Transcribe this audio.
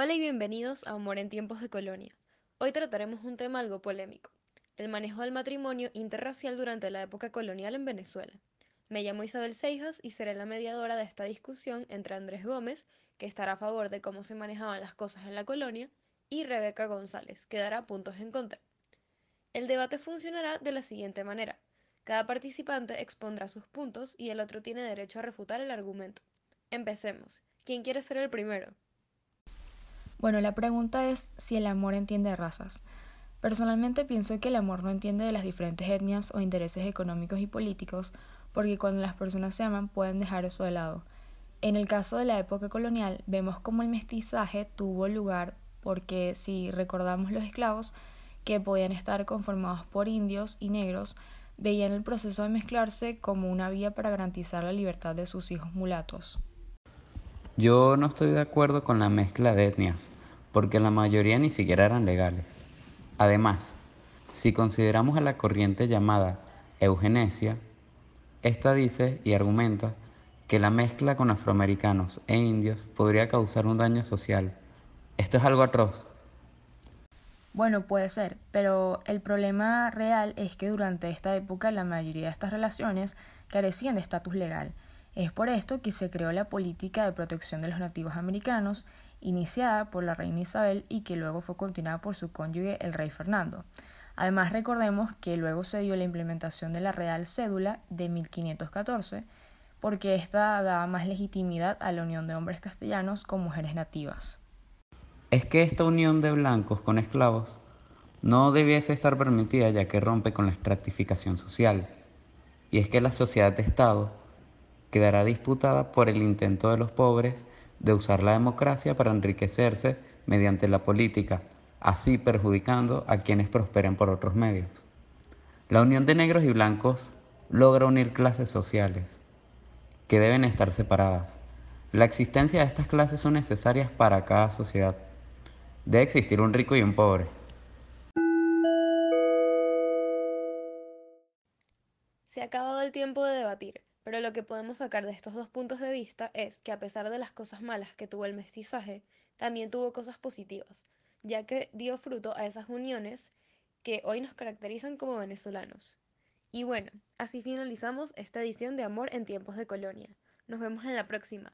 Hola y bienvenidos a Amor en tiempos de colonia. Hoy trataremos un tema algo polémico, el manejo del matrimonio interracial durante la época colonial en Venezuela. Me llamo Isabel Seijas y seré la mediadora de esta discusión entre Andrés Gómez, que estará a favor de cómo se manejaban las cosas en la colonia, y Rebeca González, que dará puntos en contra. El debate funcionará de la siguiente manera. Cada participante expondrá sus puntos y el otro tiene derecho a refutar el argumento. Empecemos. ¿Quién quiere ser el primero? Bueno, la pregunta es si el amor entiende razas. Personalmente pienso que el amor no entiende de las diferentes etnias o intereses económicos y políticos, porque cuando las personas se aman pueden dejar eso de lado. En el caso de la época colonial, vemos cómo el mestizaje tuvo lugar porque si recordamos los esclavos, que podían estar conformados por indios y negros, veían el proceso de mezclarse como una vía para garantizar la libertad de sus hijos mulatos. Yo no estoy de acuerdo con la mezcla de etnias, porque la mayoría ni siquiera eran legales. Además, si consideramos a la corriente llamada eugenesia, esta dice y argumenta que la mezcla con afroamericanos e indios podría causar un daño social. Esto es algo atroz. Bueno, puede ser, pero el problema real es que durante esta época la mayoría de estas relaciones carecían de estatus legal es por esto que se creó la política de protección de los nativos americanos, iniciada por la reina Isabel y que luego fue continuada por su cónyuge el rey Fernando. Además recordemos que luego se dio la implementación de la Real Cédula de 1514, porque esta daba más legitimidad a la unión de hombres castellanos con mujeres nativas. Es que esta unión de blancos con esclavos no debiese estar permitida ya que rompe con la estratificación social. Y es que la sociedad de Estado quedará disputada por el intento de los pobres de usar la democracia para enriquecerse mediante la política, así perjudicando a quienes prosperen por otros medios. La unión de negros y blancos logra unir clases sociales, que deben estar separadas. La existencia de estas clases son necesarias para cada sociedad. Debe existir un rico y un pobre. Se ha acabado el tiempo de debatir. Pero lo que podemos sacar de estos dos puntos de vista es que a pesar de las cosas malas que tuvo el mestizaje, también tuvo cosas positivas, ya que dio fruto a esas uniones que hoy nos caracterizan como venezolanos. Y bueno, así finalizamos esta edición de Amor en tiempos de colonia. Nos vemos en la próxima.